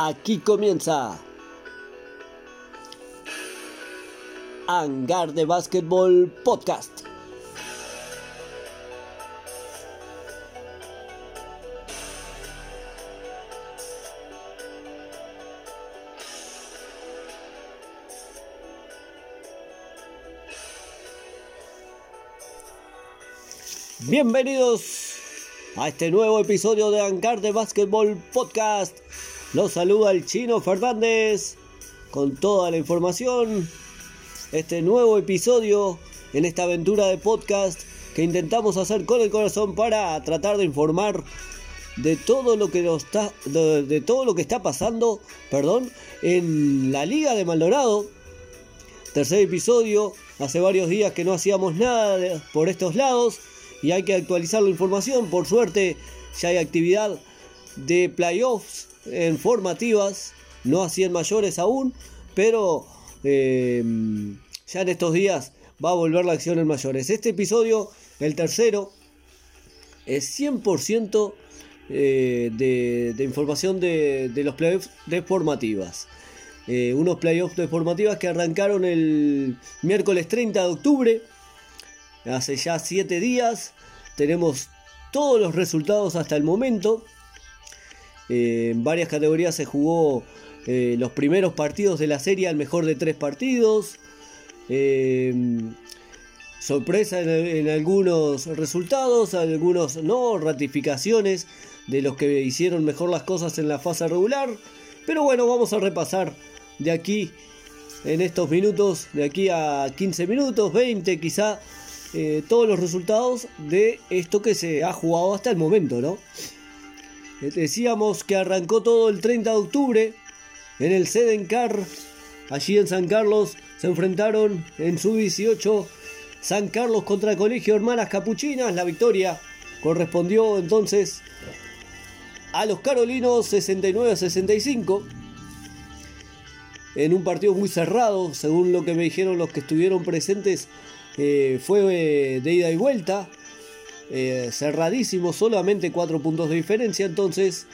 Aquí comienza Hangar de Básquetbol Podcast. Bienvenidos a este nuevo episodio de Hangar de Básquetbol Podcast. Los saluda el chino Fernández con toda la información. Este nuevo episodio en esta aventura de podcast que intentamos hacer con el corazón para tratar de informar de todo lo que nos está de, todo lo que está pasando, perdón, en la Liga de Maldonado. Tercer episodio, hace varios días que no hacíamos nada por estos lados y hay que actualizar la información. Por suerte ya hay actividad de playoffs en formativas, no así en mayores aún, pero eh, ya en estos días va a volver la acción en mayores. Este episodio, el tercero, es 100% eh, de, de información de, de los playoffs de formativas. Eh, unos playoffs de formativas que arrancaron el miércoles 30 de octubre hace ya 7 días. Tenemos todos los resultados hasta el momento. Eh, en varias categorías se jugó eh, los primeros partidos de la serie al mejor de tres partidos. Eh, sorpresa en, algunos resultados, algunos no, ratificaciones de los que hicieron mejor las cosas en la fase regular. Pero bueno, vamos a repasar de aquí en estos minutos, de aquí a 15 minutos, 20 quizá, todos los resultados de esto que se ha jugado hasta el momento, ¿no? Eh, Decíamos que arrancó todo el 30 de octubre en el Sedencar, allí en San Carlos, se enfrentaron en su 18 San Carlos contra el Colegio Hermanas Capuchinas, la victoria correspondió entonces a los Carolinos 69 a 65 en un partido muy cerrado, según lo que me dijeron los que estuvieron presentes, eh, fue eh, de ida y vuelta, eh, cerradísimo, solamente 4 puntos de diferencia, entonces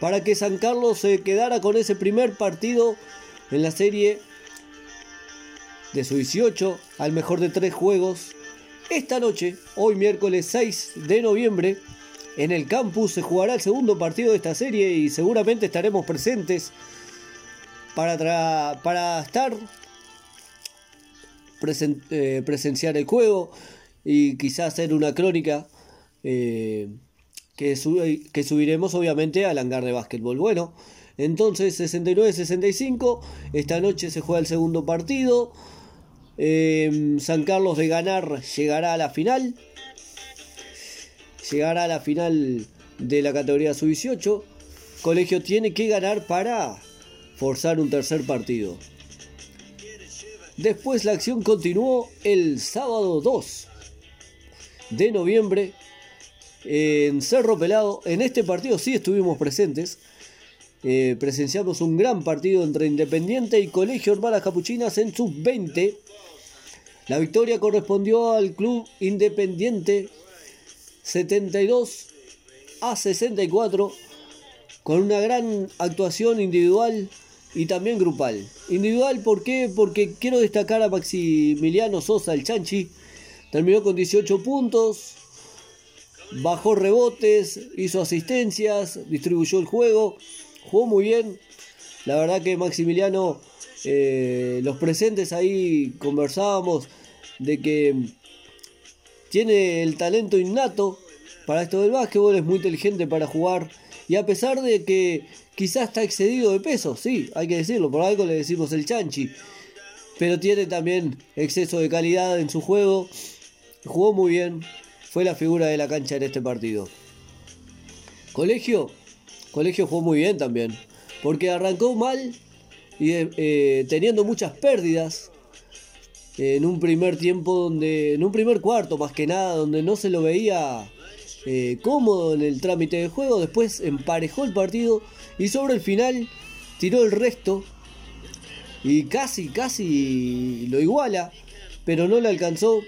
para que San Carlos se quedara con ese primer partido en la serie de su 18 al mejor de 3 juegos. Esta noche, hoy miércoles 6 de noviembre, en el campus se jugará el segundo partido de esta serie y seguramente estaremos presentes para, para estar eh, presenciar el juego y quizás hacer una crónica eh, que, subiremos obviamente al hangar de básquetbol. Bueno, entonces 69-65, esta noche se juega el segundo partido. Eh, San Carlos de ganar llegará a la final. Llegará a la final de la categoría sub-18. Colegio tiene que ganar para forzar un tercer partido. Después la acción continuó el sábado 2 de noviembre en Cerro Pelado. En este partido sí estuvimos presentes. Eh, presenciamos un gran partido entre Independiente y Colegio Hermanas Capuchinas en sub-20. La victoria correspondió al club Independiente 72 a 64 con una gran actuación individual y también grupal. Individual, ¿por qué? Porque quiero destacar a Maximiliano Sosa, el Chanchi. Terminó con 18 puntos, bajó rebotes, hizo asistencias, distribuyó el juego, jugó muy bien. La verdad que Maximiliano, eh, los presentes ahí conversábamos de que tiene el talento innato para esto del básquetbol, es muy inteligente para jugar y a pesar de que quizás está excedido de peso, sí, hay que decirlo, por algo le decimos el chanchi, pero tiene también exceso de calidad en su juego, jugó muy bien, fue la figura de la cancha en este partido. Colegio, Colegio jugó muy bien también, porque arrancó mal y eh, teniendo muchas pérdidas en un primer tiempo donde, en un primer cuarto más que nada, donde no se lo veía eh, cómodo en el trámite de juego, después emparejó el partido y sobre el final tiró el resto y casi, casi lo iguala, pero no le alcanzó.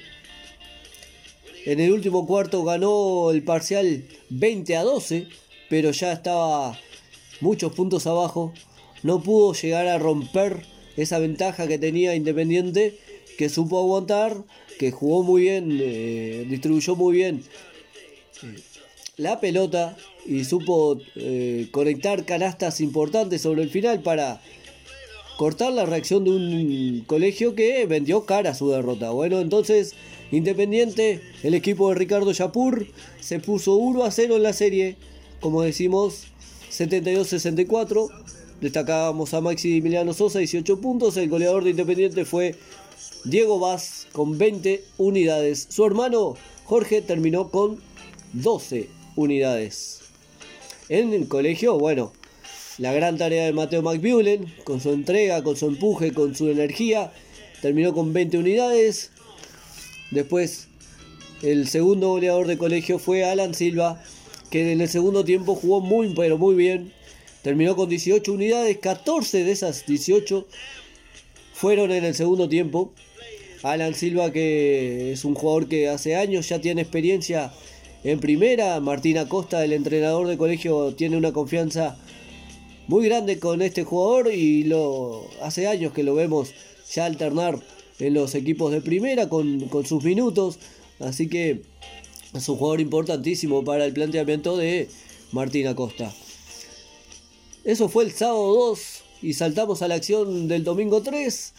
En el último cuarto ganó el parcial 20 a 12, pero ya estaba muchos puntos abajo. no pudo llegar a romper esa ventaja que tenía Independiente, que supo aguantar, que jugó muy bien, eh, distribuyó muy bien la pelota y supo eh, conectar canastas importantes sobre el final para cortar la reacción de un colegio que vendió cara a su derrota. Bueno, entonces Independiente, el equipo de Ricardo Yapur se puso 1 a 0 en la serie, como decimos, 72-64. Destacábamos a Maxi Emiliano Sosa, 18 puntos. El goleador de Independiente fue Diego Vaz con 20 unidades. Su hermano Jorge terminó con 12 unidades. En el colegio, bueno, la gran tarea de Mateo McBulen, con su entrega, con su empuje, con su energía, terminó con 20 unidades. Después, el segundo goleador de colegio fue Alan Silva, que en el segundo tiempo jugó muy, pero muy bien. Terminó con 18 unidades, 14 de esas 18 fueron en el segundo tiempo. Alan Silva, que es un jugador que hace años ya tiene experiencia en primera. Martín Acosta, el entrenador de colegio, tiene una confianza muy grande con este jugador y lo hace años que lo vemos ya alternar en los equipos de primera con, con sus minutos. Así que es un jugador importantísimo para el planteamiento de Martín Acosta. Eso fue el sábado 2 y saltamos a la acción del domingo 3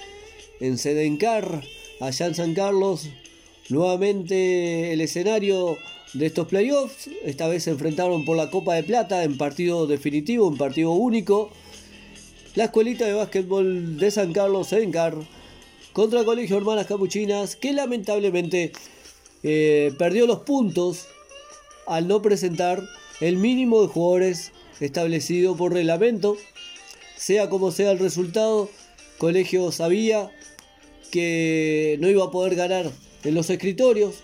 en Sedencar, allá en San Carlos. Nuevamente el escenario de estos playoffs. Esta vez se enfrentaron por la Copa de Plata en partido definitivo, en partido único. La escuelita de básquetbol de San Carlos, Sedencar, contra el Colegio Hermanas Capuchinas, que lamentablemente eh, perdió los puntos al no presentar el mínimo de jugadores establecido por reglamento. Sea como sea el resultado, Colegio sabía que no iba a poder ganar en los escritorios,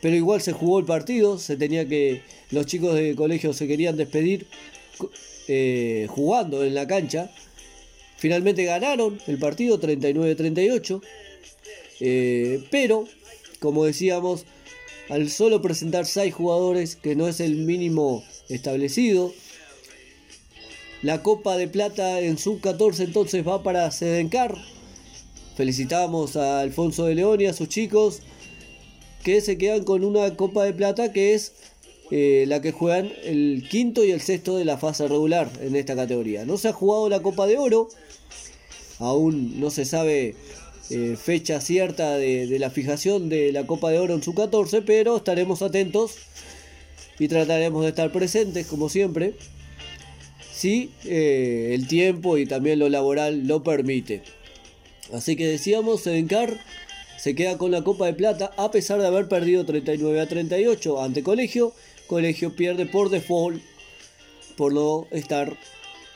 pero igual se jugó el partido, se tenía que los chicos de colegio se querían despedir eh, jugando en la cancha. Finalmente ganaron el partido 39-38, eh, pero como decíamos, al solo presentar 6 jugadores, que no es el mínimo establecido, la Copa de Plata en sub 14 entonces va para Sedencar. Felicitamos a Alfonso de León y a sus chicos que se quedan con una Copa de Plata que es eh, la que juegan el quinto y el sexto de la fase regular en esta categoría. No se ha jugado la Copa de Oro, aún no se sabe eh, fecha cierta de, la fijación de la Copa de Oro en su 14, pero estaremos atentos y trataremos de estar presentes como siempre, si eh, el tiempo y también lo laboral lo permite. Así que decíamos, Sedencar se queda con la Copa de Plata a pesar de haber perdido 39 a 38 ante Colegio. Colegio pierde por default por no estar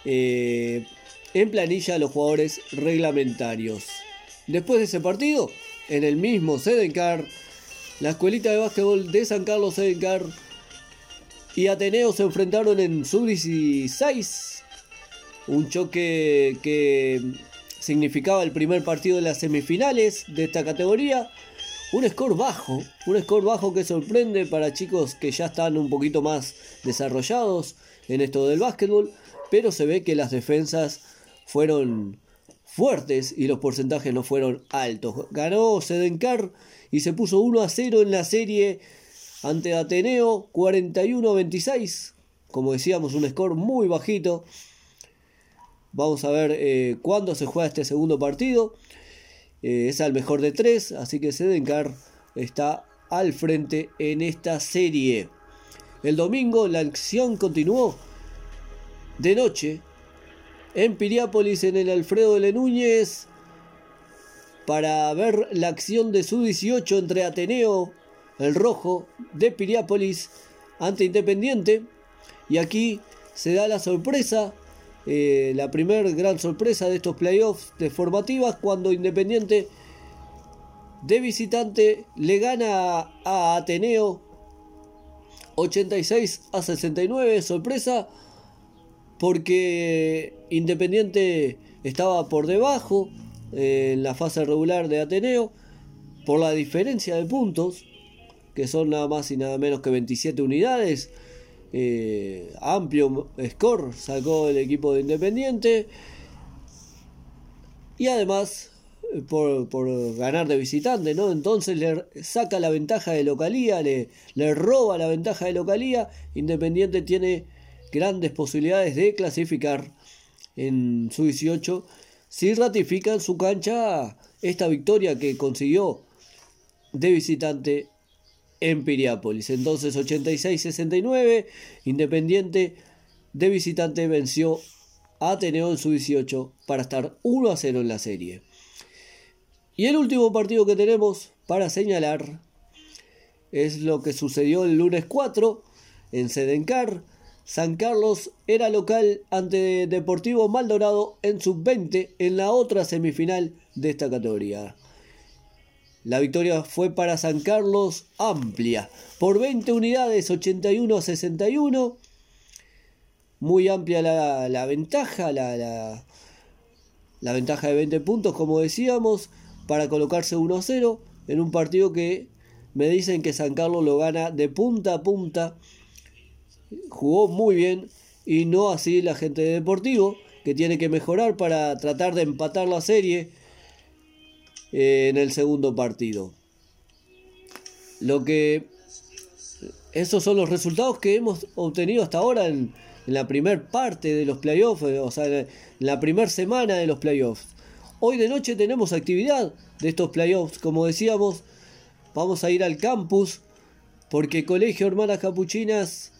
eh, en planilla los jugadores reglamentarios. Después de ese partido, en el mismo Sedencar, la escuelita de básquetbol de San Carlos Sedencar y Ateneo se enfrentaron en sub-16. Un choque que significaba el primer partido de las semifinales de esta categoría. Un score bajo, un score bajo que sorprende para chicos que ya están un poquito más desarrollados en esto del básquetbol, pero se ve que las defensas fueron fuertes y los porcentajes no fueron altos. Ganó Sedencar y se puso 1 a 0 en la serie ante Ateneo 41 a 26. Como decíamos, un score muy bajito. Vamos a ver eh, cuándo se juega este segundo partido. Eh, es al mejor de tres, así que Sedencar está al frente en esta serie. El domingo la acción continuó de noche en Piriápolis, en el Alfredo de Núñez, para ver la acción de su 18 entre Ateneo, el rojo de Piriápolis, ante Independiente. Y aquí se da la sorpresa, eh, la primera gran sorpresa de estos playoffs de formativas, cuando Independiente de visitante le gana a Ateneo 86 a 69, sorpresa porque Independiente estaba por debajo eh, en la fase regular de Ateneo por la diferencia de puntos, que son nada más y nada menos que 27 unidades. Eh, amplio score sacó el equipo de Independiente. Y además eh, por, ganar de visitante, ¿no? Entonces le saca la ventaja de localía, le, le roba la ventaja de localía. Independiente tiene grandes posibilidades de clasificar en su 18 si ratifica en su cancha esta victoria que consiguió de visitante en Piriápolis. Entonces 86-69, Independiente de visitante venció a Ateneo en su 18 para estar 1 a 0 en la serie. Y el último partido que tenemos para señalar es lo que sucedió el lunes 4 en Sedencar. San Carlos era local ante Deportivo Maldonado en sub-20 en la otra semifinal de esta categoría. La victoria fue para San Carlos amplia, por 20 unidades, 81 a 61. Muy amplia la, ventaja, la, la, ventaja de 20 puntos, como decíamos, para colocarse 1 a 0 en un partido que me dicen que San Carlos lo gana de punta a punta. Jugó muy bien y no así la gente de Deportivo, que tiene que mejorar para tratar de empatar la serie eh, en el segundo partido. Lo que esos son los resultados que hemos obtenido hasta ahora en, la primera parte de los playoffs, eh, o sea, en la primera semana de los playoffs. Hoy de noche tenemos actividad de estos playoffs, como decíamos, vamos a ir al campus porque Colegio Hermanas Capuchinas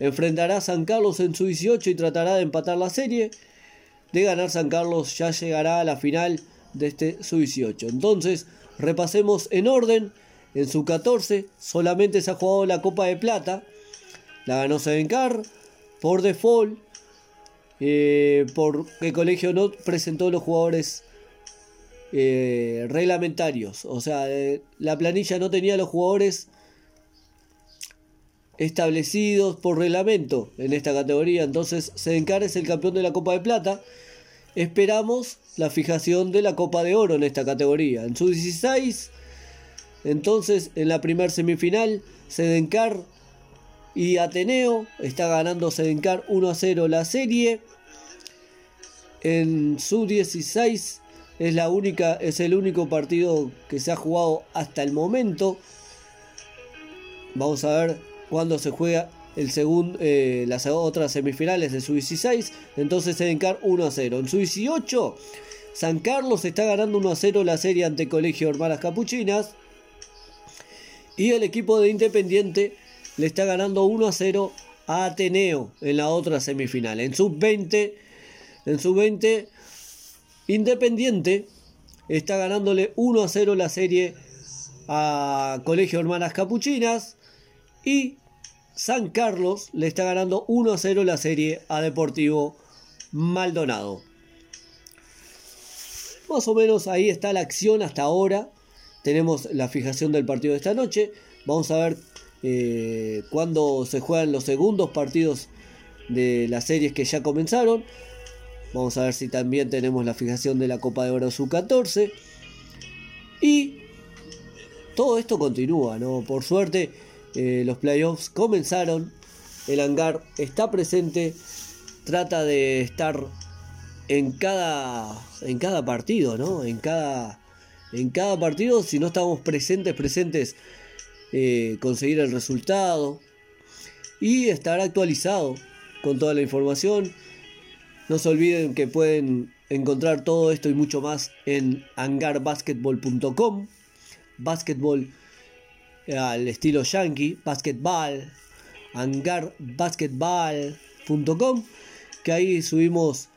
enfrentará a San Carlos en su 18 y tratará de empatar la serie. De ganar San Carlos ya llegará a la final de este sub-18. Entonces, repasemos en orden. En su 14 solamente se ha jugado la Copa de Plata. La ganó Sedencar por default. Eh, porque el colegio no presentó los jugadores eh, reglamentarios. O sea, eh, la planilla no tenía los jugadores establecidos por reglamento en esta categoría. Entonces, Sedencar es el campeón de la Copa de Plata esperamos la fijación de la Copa de Oro en esta categoría. En su 16, entonces en la primera semifinal, Sedencar y Ateneo está ganando Sedencar 1 a 0 la serie. En su 16 es la única es el único partido que se ha jugado hasta el momento. Vamos a ver cuándo se juega el segundo, eh, las otras semifinales de su 16. Entonces Sedencar 1 a 0. En su 18, San Carlos está ganando 1 a 0 la serie ante Colegio Hermanas Capuchinas. Y el equipo de Independiente le está ganando 1 a 0 a Ateneo en la otra semifinal. En sub 20, en sub 20, Independiente está ganándole 1 a 0 la serie a Colegio Hermanas Capuchinas. Y San Carlos le está ganando 1 a 0 la serie a Deportivo Maldonado. Más o menos ahí está la acción hasta ahora. Tenemos la fijación del partido de esta noche. Vamos a ver eh, cuándo se juegan los segundos partidos de las series que ya comenzaron. Vamos a ver si también tenemos la fijación de la Copa de Oro Sub-14. Y todo esto continúa, ¿no? Por suerte eh, los playoffs comenzaron, el hangar está presente, trata de estar en cada, en cada partido, ¿no? En cada, en cada partido, si no estamos presentes, presentes, eh, conseguir el resultado y estar actualizado con toda la información. No se olviden que pueden encontrar todo esto y mucho más en hangarbasketball.com. Basketball al estilo yankee, basketball, hangarbasketball.com, que ahí subimos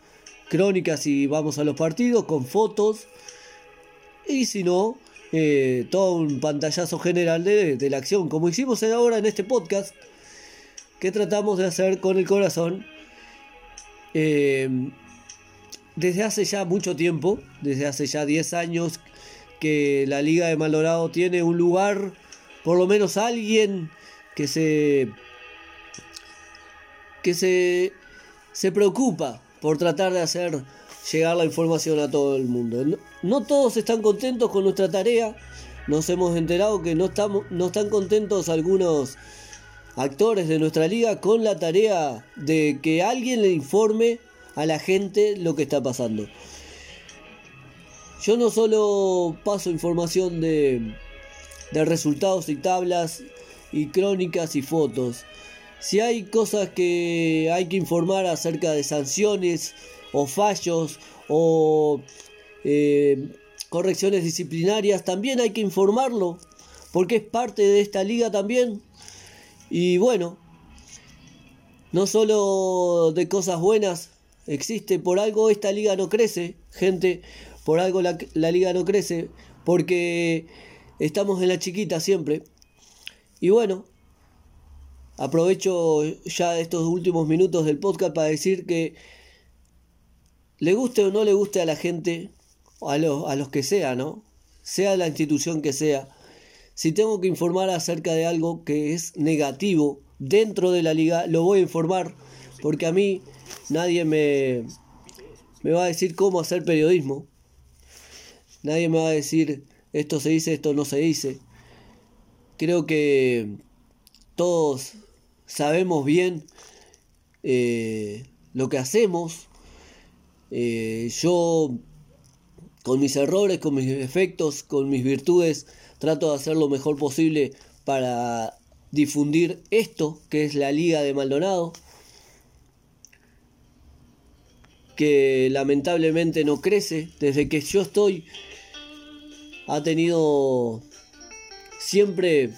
crónicas y vamos a los partidos con fotos. Y si no, eh, todo un pantallazo general de, la acción, como hicimos ahora en este podcast, que tratamos de hacer con el corazón. Eh, desde hace ya mucho tiempo, desde hace ya 10 años, que la Liga de Malorado tiene un lugar por lo menos alguien que se que se, se preocupa por tratar de hacer llegar la información a todo el mundo. No, todos están contentos con nuestra tarea. Nos hemos enterado que no, estamos, no están contentos algunos actores de nuestra liga con la tarea de que alguien le informe a la gente lo que está pasando. Yo no solo paso información de, de resultados y tablas y crónicas y fotos. Si hay cosas que hay que informar acerca de sanciones o fallos o eh, correcciones disciplinarias, también hay que informarlo, porque es parte de esta liga también. Y bueno, no solo de cosas buenas existe, por algo esta liga no crece, gente, por algo la, la liga no crece, porque estamos en la chiquita siempre. Y bueno, aprovecho ya estos últimos minutos del podcast para decir que le guste o no le guste a la gente, a los, a los que sea, ¿no? Sea la institución que sea, si tengo que informar acerca de algo que es negativo dentro de la liga, lo voy a informar, porque a mí nadie me, me va a decir cómo hacer periodismo. Nadie me va a decir esto se dice, esto no se dice. Creo que todos sabemos bien eh, lo que hacemos. Eh, yo, con mis errores, con mis defectos, con mis virtudes, trato de hacer lo mejor posible para difundir esto que es la Liga de Maldonado. Que lamentablemente no crece. Desde que yo estoy, ha tenido siempre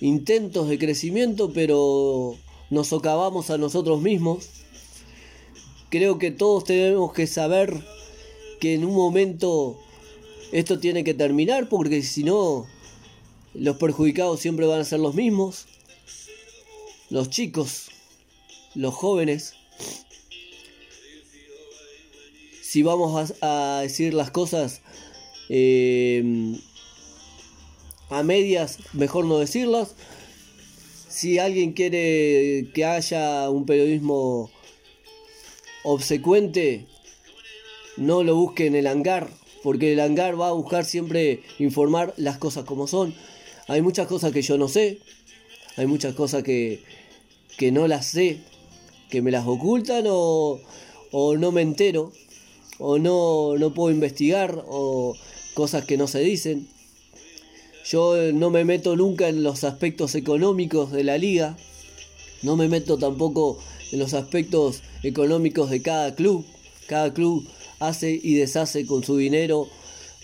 intentos de crecimiento, pero nos socavamos a nosotros mismos. Creo que todos tenemos que saber que en un momento esto tiene que terminar, porque si no, los perjudicados siempre van a ser los mismos. Los chicos, los jóvenes. Si vamos a, decir las cosas eh, a medias, mejor no decirlas. Si alguien quiere que haya un periodismo obsecuente, no lo busque en el hangar, porque el hangar va a buscar siempre informar las cosas como son. Hay muchas cosas que yo no sé, hay muchas cosas que, que no las sé, que me las ocultan o, o no me entero, o no, no puedo investigar, o cosas que no se dicen. Yo eh, no me meto nunca en los aspectos económicos de la liga. No me meto tampoco en los aspectos económicos de cada club. Cada club hace y deshace con su dinero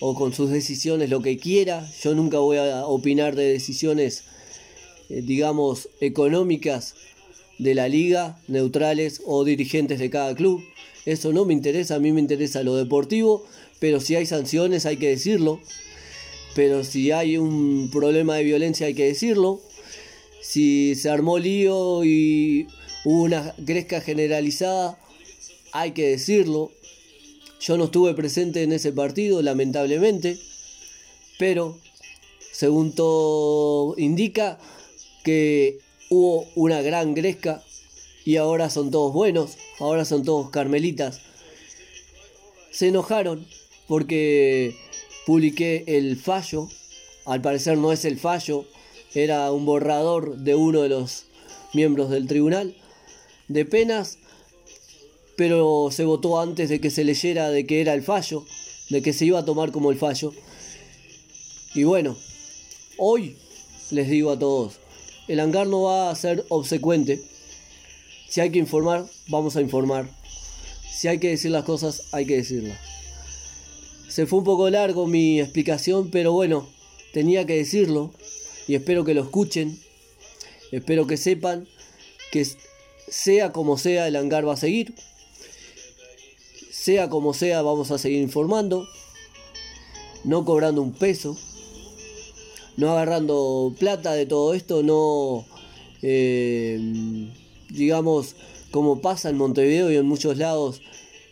o con sus decisiones lo que quiera. Yo nunca voy a opinar de decisiones, eh, digamos, económicas de la liga, neutrales o dirigentes de cada club. Eso no me interesa, a mí me interesa lo deportivo, pero si hay sanciones hay que decirlo pero si hay un problema de violencia hay que decirlo. Si se armó lío y hubo una gresca generalizada, hay que decirlo. Yo no estuve presente en ese partido, lamentablemente, pero según todo indica que hubo una gran gresca y ahora son todos buenos, ahora son todos carmelitas. Se enojaron porque publiqué el fallo, al parecer no es el fallo, era un borrador de uno de los miembros del tribunal de penas, pero se votó antes de que se leyera de que era el fallo, de que se iba a tomar como el fallo. Y bueno, hoy les digo a todos, el hangar no va a ser obsecuente. Si hay que informar, vamos a informar. Si hay que decir las cosas, hay que decirlas. Se fue un poco largo mi explicación, pero bueno, tenía que decirlo y espero que lo escuchen. Espero que sepan que sea como sea el hangar va a seguir. Sea como sea vamos a seguir informando. No cobrando un peso. No agarrando plata de todo esto. No, eh, digamos, como pasa en Montevideo y en muchos lados,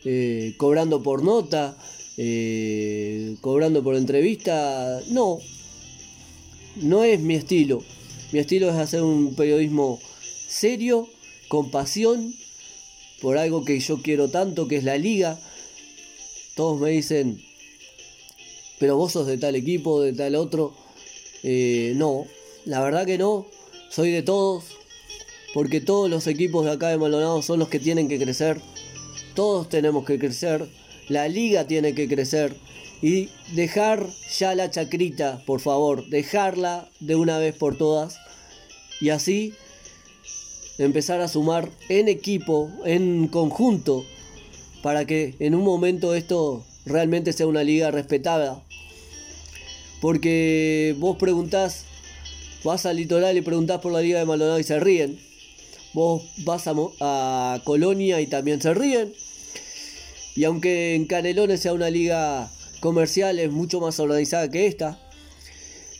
eh, cobrando por nota eh, cobrando por entrevista. No, no es mi estilo. Mi estilo es hacer un periodismo serio, con pasión, por algo que yo quiero tanto, que es la liga. Todos me dicen, pero vos sos de tal equipo, de tal otro. Eh, no, la verdad que no. soy de todos, porque todos los equipos de acá de Maldonado son los que tienen que crecer, todos tenemos que crecer, la liga tiene que crecer y dejar ya la chacrita, por favor, dejarla de una vez por todas y así empezar a sumar en equipo, en conjunto, para que en un momento esto realmente sea una liga respetada. Porque vos preguntás, vas al litoral y preguntás por la liga de Maldonado y se ríen. Vos vas a, a Colonia y también se ríen. Y aunque en Canelones sea una liga comercial, es mucho más organizada que esta.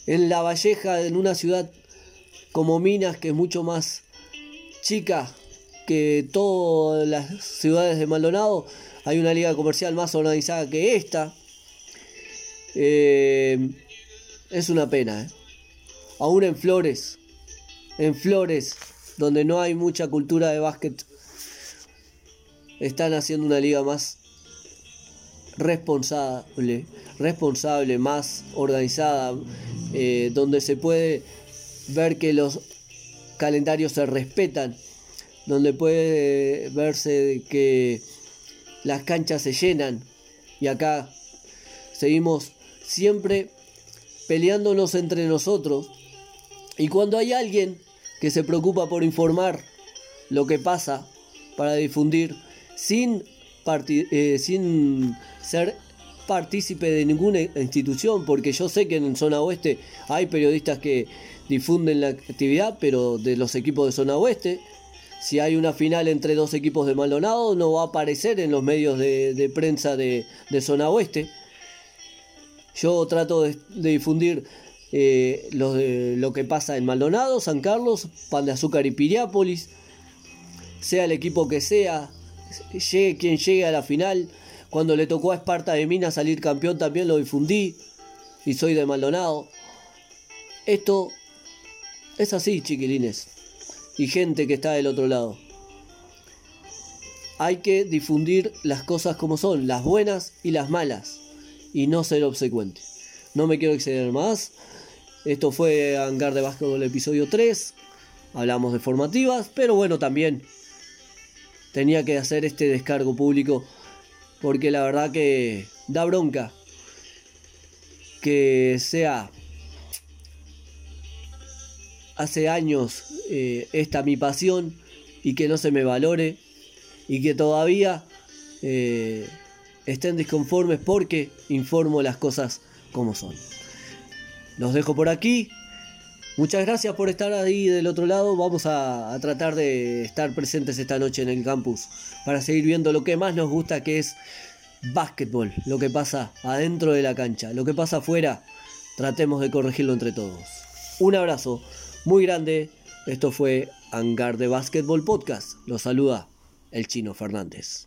En La Valleja, en una ciudad como Minas, que es mucho más chica que todas las ciudades de Maldonado, hay una liga comercial más organizada que esta. Eh, es una pena. ¿eh? Aún en Flores, en Flores, donde no hay mucha cultura de básquet, están haciendo una liga más responsable, responsable, más organizada, eh, donde se puede ver que los calendarios se respetan, donde puede verse que las canchas se llenan. Y acá seguimos siempre peleándonos entre nosotros. Y cuando hay alguien que se preocupa por informar lo que pasa para difundir sin, eh, sin ser partícipe de ninguna institución, porque yo sé que en zona oeste hay periodistas que difunden la actividad, pero de los equipos de zona oeste, si hay una final entre dos equipos de Maldonado, no va a aparecer en los medios de, prensa de, zona oeste. Yo trato de, difundir eh, lo, lo, que pasa en Maldonado, San Carlos, Pan de Azúcar y Piriápolis, sea el equipo que sea, llegue quien llegue a la final. Cuando le tocó a Esparta de Minas salir campeón también lo difundí y soy de Maldonado. Esto es así, chiquilines y gente que está del otro lado. Hay que difundir las cosas como son, las buenas y las malas, y no ser obsecuente. No me quiero exceder más. Esto fue Hangar de Básquetbol episodio 3. Hablamos de formativas, pero bueno, también tenía que hacer este descargo público porque la verdad que da bronca que sea hace años eh, esta mi pasión y que no se me valore y que todavía eh, estén disconformes porque informo las cosas como son. Los dejo por aquí. Muchas gracias por estar ahí del otro lado. Vamos a, tratar de estar presentes esta noche en el campus para seguir viendo lo que más nos gusta que es básquetbol, lo que pasa adentro de la cancha, lo que pasa afuera. Tratemos de corregirlo entre todos. Un abrazo muy grande. Esto fue Hangar de Basketball Podcast. Los saluda el Chino Fernández.